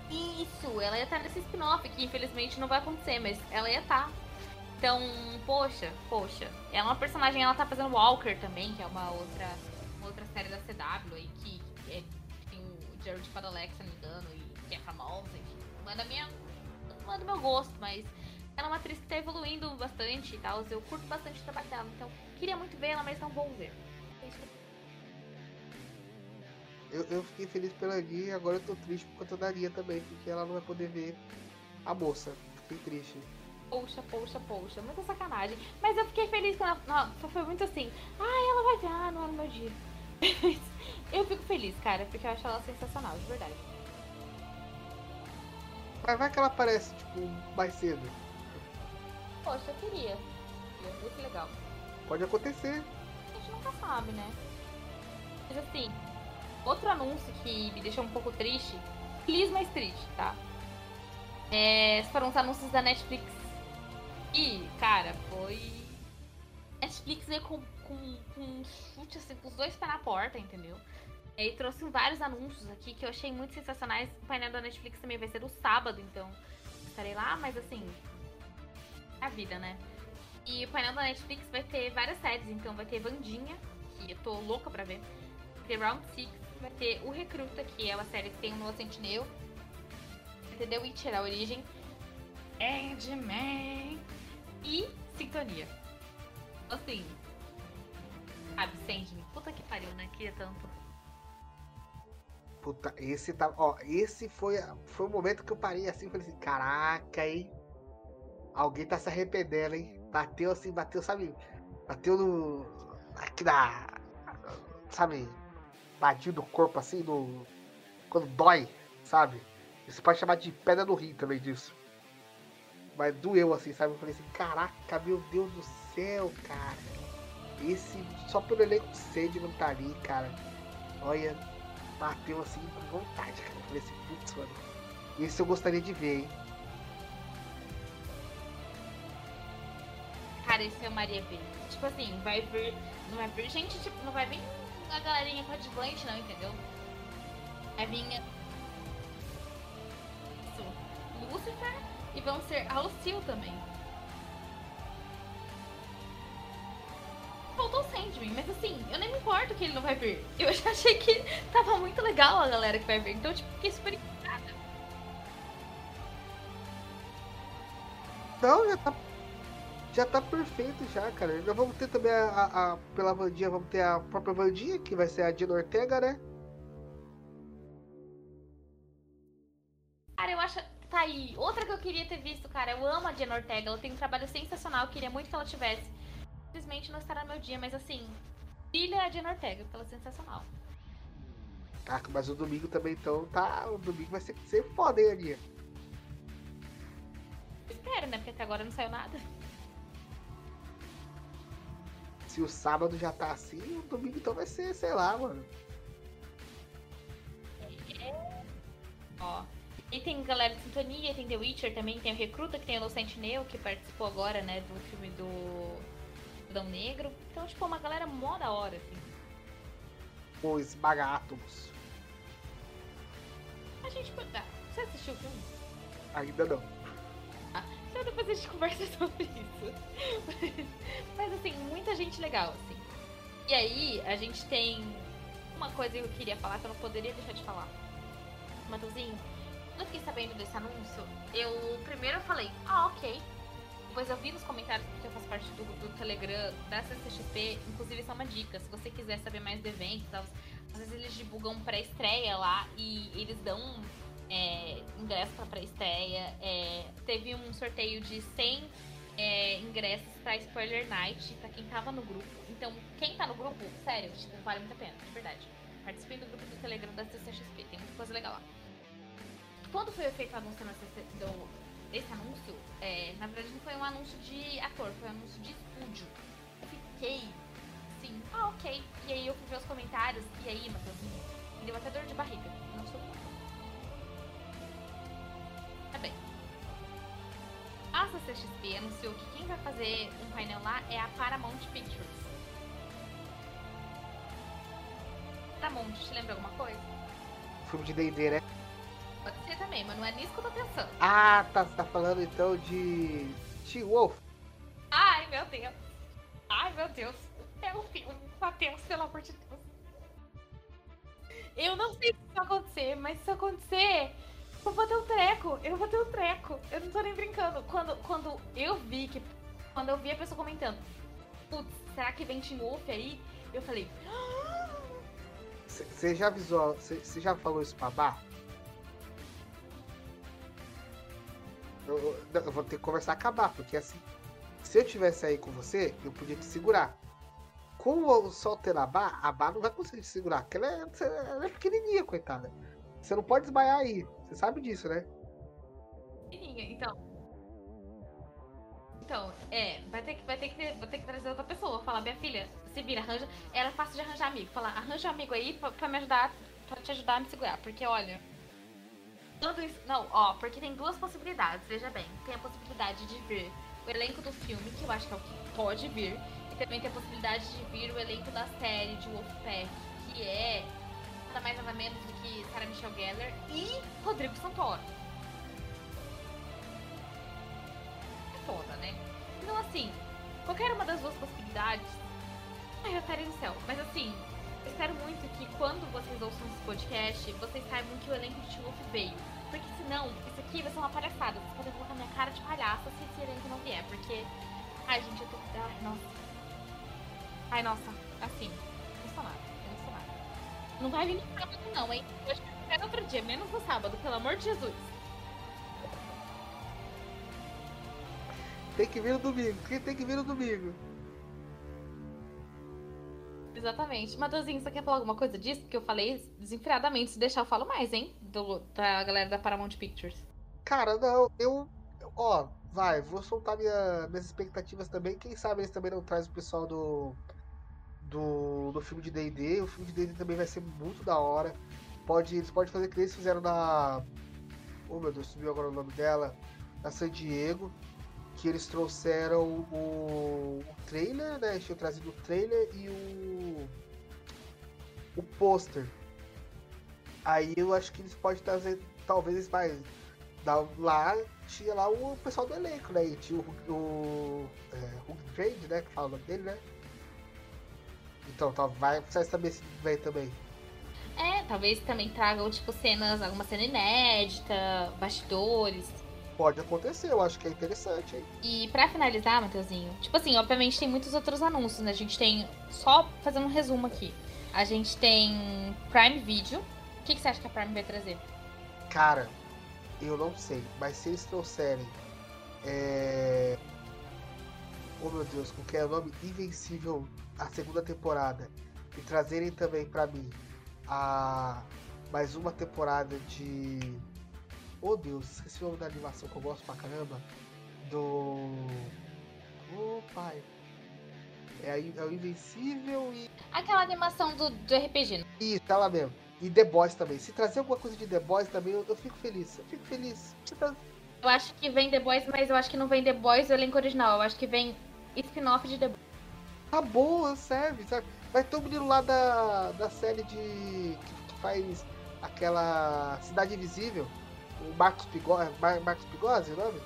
Speaker 2: Isso, ela ia estar nesse spin-off, que infelizmente não vai acontecer, mas ela ia estar. Então, poxa, poxa. Ela é uma personagem, ela tá fazendo Walker também, que é uma outra outra série da CW aí que é, tem o Jared Padalecki, se não me engano, e que é famosa, enfim. Não é da minha. Não é do meu gosto, mas ela é uma atriz que tá evoluindo bastante e tal. Eu curto bastante o trabalho dela, então queria muito ver ela, mas não vou ver. Eu
Speaker 3: Eu, fiquei feliz pela Lia e agora eu tô triste por conta da Lia também, porque ela não vai poder ver a moça. Fiquei triste.
Speaker 2: Poxa, poxa, poxa, muita sacanagem. Mas eu fiquei feliz quando ela. Não, foi muito assim. Ah, ela vai ver, ah, não é no meu dia. eu fico feliz, cara, porque eu acho ela sensacional, de verdade.
Speaker 3: Mas vai que ela aparece, tipo, mais cedo.
Speaker 2: Poxa, eu queria. Queria, muito legal.
Speaker 3: Pode acontecer.
Speaker 2: A gente nunca sabe, né? Mas assim, outro anúncio que me deixou um pouco triste. Feliz, mas triste, tá? É, foram os anúncios da Netflix. E, cara, foi. Netflix veio com, com, com um chute assim, com os dois pés na porta, entendeu? E trouxe vários anúncios aqui que eu achei muito sensacionais. O painel da Netflix também vai ser no sábado, então estarei lá, mas assim. É a vida, né? E o painel da Netflix vai ter várias séries, então vai ter Vandinha, que eu tô louca pra ver. Vai ter Round Six, vai ter O Recruta, que é uma série que tem um novo Sentinel. Vai ter The Witcher, a origem. Endman. E Sintonia. Assim. Sabe, Sandman. Puta que pariu, né? Queria tanto.
Speaker 3: Puta, esse tá. Ó, esse foi, foi o momento que eu parei assim, falei assim, caraca, hein? Alguém tá se arrependendo, hein? Bateu assim, bateu, sabe? Bateu no. Aqui na. Sabe? Ladinho do corpo assim, no. Quando dói, sabe? Você pode chamar de pedra no rim também disso. Mas doeu assim, sabe? Eu falei assim, caraca, meu Deus do céu, cara. Esse. Só pelo elenco de não tá ali, cara. Olha, bateu assim com vontade, cara. Eu falei assim, putz, mano. Esse eu gostaria de ver, hein?
Speaker 2: Cara, esse é o Maria V. Tipo assim, vai vir. Não vai vir gente, tipo, não vai vir a galerinha coadjuvante, não, entendeu? Vai vir. Isso. Lucifer e vão ser a Lucille também. Faltou o Sandman, mas assim, eu nem me importo que ele não vai vir. Eu já achei que tava muito legal a galera que vai vir. Então, tipo, fiquei super.
Speaker 3: Não, já tá. Já tá perfeito já, cara. Já vamos ter também a, a- a- pela Vandinha, vamos ter a própria Vandinha, que vai ser a Dina Ortega, né?
Speaker 2: Cara, eu acho. Tá aí. Outra que eu queria ter visto, cara. Eu amo a Diana Ortega. Ela tem um trabalho sensacional. Eu queria muito que ela tivesse. Infelizmente não estará no meu dia, mas assim. Brilha a Diana Ortega, porque ela é sensacional.
Speaker 3: Ah, mas o domingo também, então, tá. O domingo vai ser, ser foda, hein, Aninha?
Speaker 2: Espero, né? Porque até agora não saiu nada.
Speaker 3: Se o sábado já tá assim, o domingo então vai ser, sei lá, mano.
Speaker 2: Ó. E tem galera de sintonia, tem The Witcher também, tem o Recruta, que tem o Sentinel, que participou agora, né, do filme do Adão Negro. Então, tipo, uma galera mó da hora, assim.
Speaker 3: O esmaga átomos.
Speaker 2: A gente. Ah, você assistiu o filme?
Speaker 3: Ainda não.
Speaker 2: Então depois gente conversa sobre isso. Mas assim, muita gente legal, assim. E aí, a gente tem uma coisa que eu queria falar que eu não poderia deixar de falar. Matozinho, quando eu fiquei sabendo desse anúncio, eu primeiro eu falei, ah, ok. Depois eu vi nos comentários, porque eu faço parte do, do Telegram da CCXP, inclusive é uma dica, se você quiser saber mais do evento às vezes eles divulgam pré-estreia lá e eles dão é, ingresso pra pré-estreia. É, teve um sorteio de 100 é, ingressos pra Spoiler Night pra quem tava no grupo. Então, quem tá no grupo, sério, tipo, vale muito a pena, de verdade. Participem do grupo do Telegram da CCXP, tem muita coisa legal lá. Quando foi feito o anúncio na CC do, desse anúncio, é, na verdade não foi um anúncio de ator, foi um anúncio de estúdio. Eu fiquei assim, ah, ok. E aí eu fui ver os comentários, e aí, Matheusinho, me deu até dor de barriga. A CCXP anunciou que quem vai fazer um painel lá é a Paramount Pictures. Paramount, te lembra alguma coisa?
Speaker 3: Filme de D&D, né?
Speaker 2: Pode ser também, mas não é nisso que eu tô pensando.
Speaker 3: Ah, tá, você tá falando então de... Teen Wolf.
Speaker 2: Ai, meu Deus. Ai, meu Deus. É o filme. Matheus, pelo amor de Deus. Eu não sei se isso vai acontecer, mas se acontecer, eu vou ter um treco. Eu vou ter um treco. Eu não tô nem brincando. Quando, quando eu vi que. Quando eu vi a pessoa comentando, putz, será que vem Wolf aí? Eu falei.
Speaker 3: Você já avisou. Você já falou isso pra Bar? Eu, eu, eu, vou ter que conversar com a Bar, porque assim. Se eu tivesse aí com você, eu podia te segurar. Com o solteiro a Bar, a Bar não vai conseguir te segurar, porque ela é, ela é pequenininha, coitada. Você não pode desmaiar aí. Você sabe disso, né?
Speaker 2: Então. Então, é, vai ter que, vai ter que, ter, vai ter que trazer outra pessoa. Falar, minha filha, se vira, arranja. Era fácil de arranjar amigo. Falar, arranja um amigo aí pra, pra me ajudar, pra te ajudar a me segurar. Porque, olha. Tudo isso. Não, ó, porque tem duas possibilidades, veja bem. Tem a possibilidade de vir o elenco do filme, que eu acho que é o que pode vir. E também tem a possibilidade de vir o elenco da série de Wolfpack, que é nada mais nada menos do que Sarah Michelle Gellar e Rodrigo Santoro. É foda, né? Então, assim, qualquer uma das duas possibilidades. Eu estaria no céu. Mas, assim, eu espero muito que quando vocês ouçam esse podcast, vocês saibam que o elenco de Wolf veio. Porque senão, isso aqui vai ser uma palhaçada. Vocês podem colocar minha cara de palhaça se esse elenco não vier. Porque. Ai, gente, eu tô. Ai, nossa. Ai, nossa. Assim. Não vai vir no sábado, não, hein? Hoje é outro dia, menos no sábado, pelo amor de Jesus.
Speaker 3: Tem que vir no domingo. Quem tem que vir no domingo?
Speaker 2: Exatamente. Matheusinho, você quer falar alguma coisa disso? Porque eu falei desenfreadamente. Se deixar, eu falo mais, hein? Do, da galera da Paramount Pictures.
Speaker 3: Cara, não, eu. Ó, vai, vou soltar minha, minhas expectativas também. Quem sabe eles também não trazem o pessoal do do, do filme de D&D. O filme de D&D também vai ser muito da hora. Pode, eles podem fazer que eles fizeram na... Oh meu Deus, subiu agora o nome dela. Na San Diego. Que eles trouxeram o, o trailer, né? Tinham trazido o trailer e o... O pôster. Aí eu acho que eles podem trazer, talvez, mais... Lá tinha lá o pessoal do elenco, né? E tinha o, o, é, o Trade, né? Que fala o dele, né? Então, tá, vai precisar saber se vem também.
Speaker 2: É, talvez também tragam, tipo, cenas, alguma cena inédita, bastidores.
Speaker 3: Pode acontecer, eu acho que é interessante, hein?
Speaker 2: E para finalizar, Matheusinho, tipo assim, obviamente tem muitos outros anúncios, né? A gente tem, só fazendo um resumo aqui, a gente tem Prime Video. O que, que você acha que a Prime vai trazer?
Speaker 3: Cara, eu não sei, mas se eles trouxerem. É... Oh meu Deus, qual que é o nome? Invencível a segunda temporada e trazerem também para mim a mais uma temporada de Oh Deus, esqueci o nome da animação que eu gosto pra caramba. Do. Oh pai. É, é o Invencível e.
Speaker 2: Aquela animação do, do RPG. Né?
Speaker 3: Isso, tá lá mesmo. E The Boys também. Se trazer alguma coisa de The Boys também, eu, eu fico feliz. Eu fico feliz.
Speaker 2: Eu acho que vem The Boys, mas eu acho que não vem The Boys o elenco original. Eu acho que vem spin-off de The Boys
Speaker 3: tá boa, serve, sabe? Vai ter o menino lá da, da série de. Que, faz aquela Cidade Invisível. O Marcos Pigose. Mar, Marcos Pigose, o nome?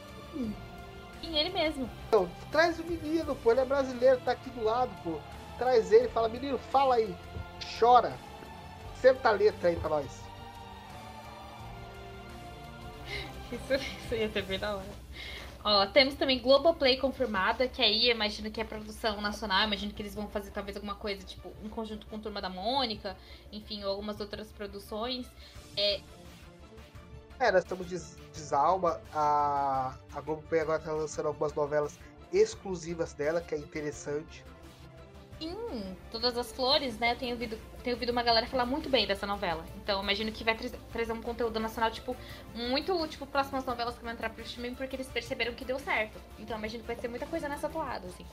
Speaker 2: Sim, ele mesmo.
Speaker 3: Então, traz o menino, pô. Ele é brasileiro, tá aqui do lado, pô. Traz ele, fala, menino, fala aí. Chora. Senta a letra aí pra nós.
Speaker 2: Isso, isso ia ser bem da hora. Ó, temos também Globoplay confirmada, que aí imagino que é produção nacional, imagino que eles vão fazer talvez alguma coisa, tipo, em conjunto com Turma da Mônica, enfim, ou algumas outras produções. É,
Speaker 3: é nós estamos de Desalma, a, a Globoplay agora está lançando algumas novelas exclusivas dela, que é interessante.
Speaker 2: Sim, Todas as Flores, né? Eu tenho ouvido, tenho ouvido uma galera falar muito bem dessa novela. Então, imagino que vai tra trazer um conteúdo nacional, tipo, muito, tipo, próximas novelas que vão entrar pro streaming, porque eles perceberam que deu certo. Então, imagino que vai ter muita coisa nessa toada, assim.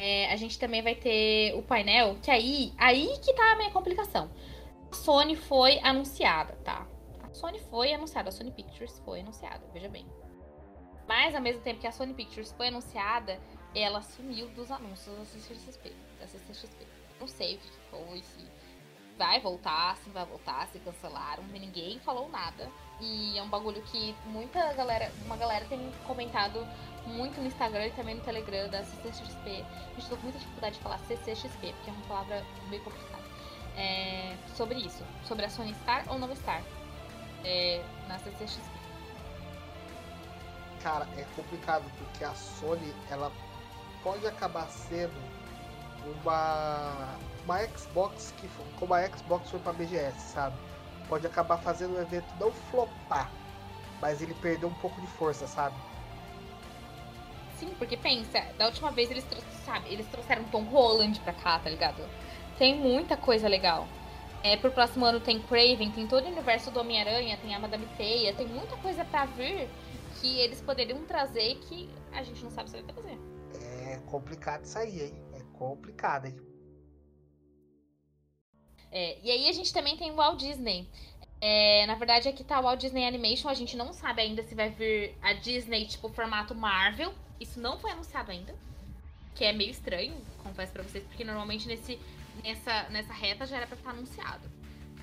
Speaker 2: É, a gente também vai ter o painel, que aí, aí que tá a minha complicação. A Sony foi anunciada, tá? A Sony foi anunciada, a Sony Pictures foi anunciada, veja bem. Mas, ao mesmo tempo que a Sony Pictures foi anunciada, ela sumiu dos anúncios da CCXP. Da CCXP. Não sei o que foi, se vai voltar, se vai voltar, se cancelaram, ninguém falou nada. E é um bagulho que muita galera, uma galera tem comentado muito no Instagram e também no Telegram da CCXP. A gente tô com muita dificuldade de falar CCXP, porque é uma palavra meio complicada. é, sobre isso. Sobre a Sony estar ou não estar é, na CCXP.
Speaker 3: Cara, é complicado porque a Sony ela pode acabar sendo uma uma Xbox que como a Xbox foi para BGS, sabe? Pode acabar fazendo o evento não flopar, mas ele perdeu um pouco de força, sabe?
Speaker 2: Sim, porque pensa, da última vez eles, sabe, eles trouxeram Tom Holland pra cá, tá ligado? Tem muita coisa legal. É, pro próximo ano tem Craven, tem todo o universo do Homem-Aranha, tem a Madame Teia, tem muita coisa pra vir que eles poderiam trazer que a gente não sabe se vai trazer.
Speaker 3: Complicado isso aí, hein? É complicado, hein?
Speaker 2: É, e aí a gente também tem o Walt Disney. É, na verdade, aqui tá o Walt Disney Animation. A gente não sabe ainda se vai vir a Disney, tipo, formato Marvel. Isso não foi anunciado ainda. Que é meio estranho, confesso pra vocês, porque normalmente nesse, nessa, nessa reta já era pra estar anunciado.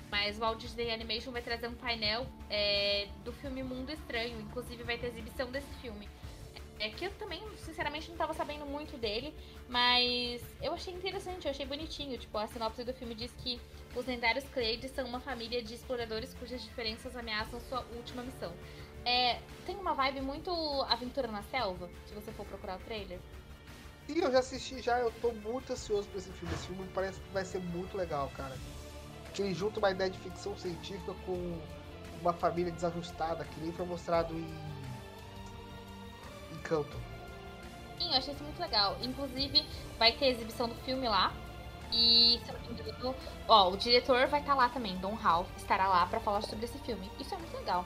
Speaker 2: Mas o Walt Disney Animation vai trazer um painel é, do filme Mundo Estranho. Inclusive vai ter exibição desse filme. É que eu também, sinceramente, não estava sabendo muito dele, mas eu achei interessante, eu achei bonitinho. Tipo, a sinopse do filme diz que os lendários Cleides são uma família de exploradores cujas diferenças ameaçam sua última missão. É, tem uma vibe muito Aventura na Selva, se você for procurar o trailer.
Speaker 3: Sim, eu já assisti já, eu tô muito ansioso pra esse filme. Esse filme parece que vai ser muito legal, cara. Que ele junta uma ideia de ficção científica com uma família desajustada, que nem foi mostrado em
Speaker 2: Sim, eu achei isso muito legal. Inclusive, vai ter exibição do filme lá. E, se não me engano, ó, o diretor vai estar tá lá também, Don Hall, estará lá para falar sobre esse filme. Isso é muito legal.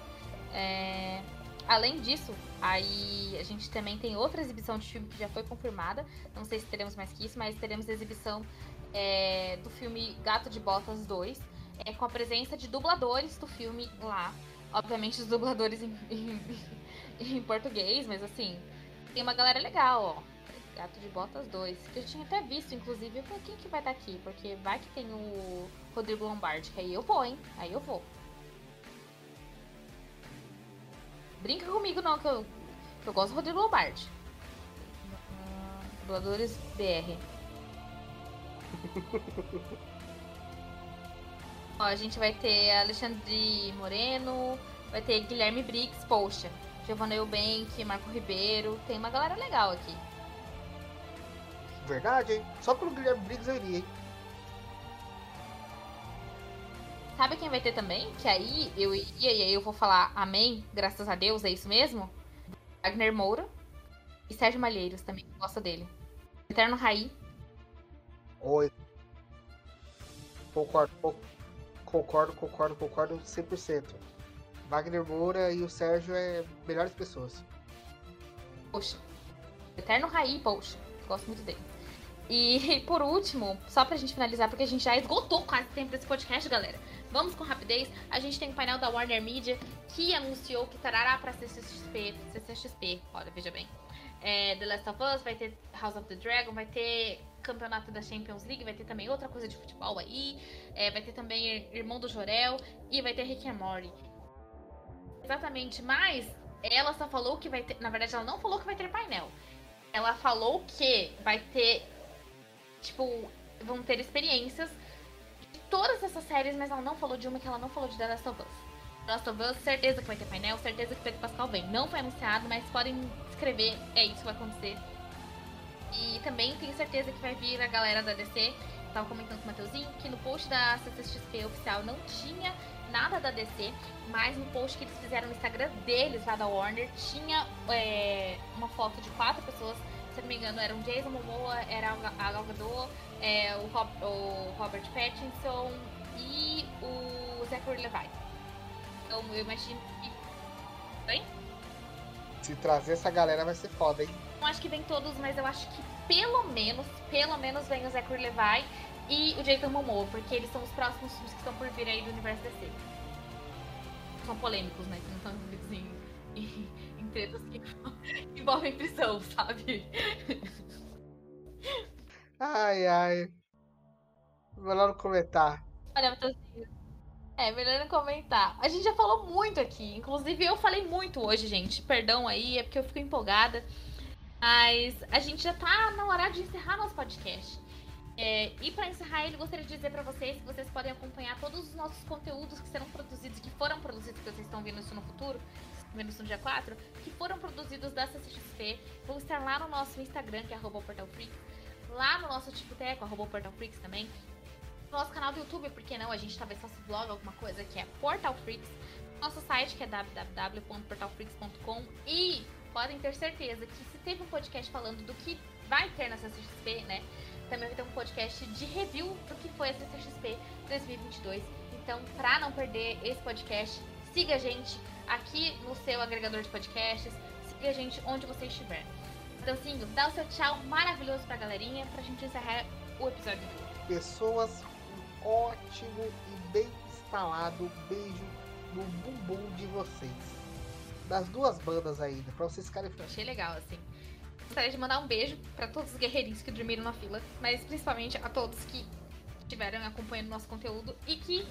Speaker 2: É... Além disso, aí a gente também tem outra exibição de filme que já foi confirmada. Não sei se teremos mais que isso, mas teremos a exibição é, do filme Gato de Botas 2, é, com a presença de dubladores do filme lá. Obviamente os dubladores em, em, em português, mas assim, tem uma galera legal, ó. Gato de Botas 2. Que eu tinha até visto, inclusive. Eu falei, quem que vai estar tá aqui? Porque vai que tem o Rodrigo Lombardi, que aí eu vou, hein? Aí eu vou. Brinca comigo não, que eu, que eu gosto do Rodrigo Lombardi. Dubladores BR. Ó, a gente vai ter Alexandre Moreno, vai ter Guilherme Briggs, poxa. Giovanna Eubank, Marco Ribeiro, tem uma galera legal aqui.
Speaker 3: Verdade, hein? Só pelo Guilherme Briggs eu iria, hein?
Speaker 2: Sabe quem vai ter também? Que aí eu iria e aí eu vou falar amém, graças a Deus, é isso mesmo? Wagner Moura e Sérgio Malheiros também, gosta dele. Eterno Raí.
Speaker 3: Oi. Concordo, concordo, concordo, concordo 100%. Wagner Moura e o Sérgio é melhores pessoas.
Speaker 2: Poxa. Eterno Raí, poxa. Gosto muito dele. E por último, só pra gente finalizar, porque a gente já esgotou quase tempo desse podcast, galera. Vamos com rapidez. A gente tem o painel da Warner Media que anunciou que trará pra CCXP. CCXP, olha, veja bem. É, the Last of Us, vai ter House of the Dragon, vai ter campeonato da Champions League, vai ter também outra coisa de futebol aí, é, vai ter também Irmão do Jorel e vai ter Rick and Morty. Exatamente, mas ela só falou que vai ter. Na verdade, ela não falou que vai ter painel. Ela falou que vai ter. Tipo, vão ter experiências de todas essas séries, mas ela não falou de uma que ela não falou de The Last of Us. The Last of Us, certeza que vai ter painel, certeza que Pedro Pascal vem. Não foi anunciado, mas podem escrever, é isso que vai acontecer. E também tenho certeza que vai vir a galera da DC. Tava comentando com o Mateuzinho que no post da CCXP oficial não tinha nada da DC, mas no post que eles fizeram no Instagram deles, lá da Warner, tinha é, uma foto de quatro pessoas, se não me engano, eram Jason Momoa, era a Gal Gadot, é, o, Rob, o, Robert Pattinson e o Zachary Levi. Então eu imagino que... Oi?
Speaker 3: Se trazer essa galera vai ser foda, hein?
Speaker 2: Não acho que vem todos, mas eu acho que pelo menos, pelo menos vem o Zachary Levi e o Jason Momoa, porque eles são os próximos filmes que estão por vir aí do universo DC. São polêmicos, né? Que não estão envolvidos em, em, em tretas que envolvem prisão, sabe?
Speaker 3: Ai, ai. Melhor não comentar.
Speaker 2: Olha, assim, é, melhor não comentar. A gente já falou muito aqui. Inclusive, eu falei muito hoje, gente. Perdão aí, é porque eu fico empolgada. Mas a gente já tá na hora de encerrar nosso podcast. É, e para encerrar, ele gostaria de dizer para vocês que vocês podem acompanhar todos os nossos conteúdos que serão produzidos, que foram produzidos, que vocês estão vendo isso no futuro, vendo isso no dia 4, que foram produzidos da CCXP, vão estar lá no nosso Instagram, que é portalfreaks, lá no nosso Ticoteco, arroba portalfreaks também, no nosso canal do YouTube, porque não, a gente talvez faça blog, alguma coisa, que é Portal Freaks, nosso site, que é www.portalfreaks.com, e podem ter certeza que se teve um podcast falando do que vai ter na CCXP, né, também vai ter um podcast de review do que foi a CCXP 2022. Então, para não perder esse podcast, siga a gente aqui no seu agregador de podcasts, siga a gente onde você estiver. Então, sim, dá o seu tchau maravilhoso pra galerinha pra gente encerrar o episódio.
Speaker 3: Pessoas, um ótimo e bem instalado beijo no bumbum de vocês. Das duas bandas ainda, pra vocês ficarem
Speaker 2: Achei legal, assim. Gostaria de mandar um beijo para todos os guerreirinhos que dormiram na fila, mas principalmente a todos que estiveram acompanhando nosso conteúdo e que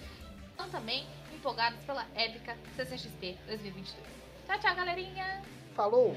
Speaker 2: estão também empolgados pela épica CCXP 2022. Tchau, tchau, galerinha!
Speaker 3: Falou!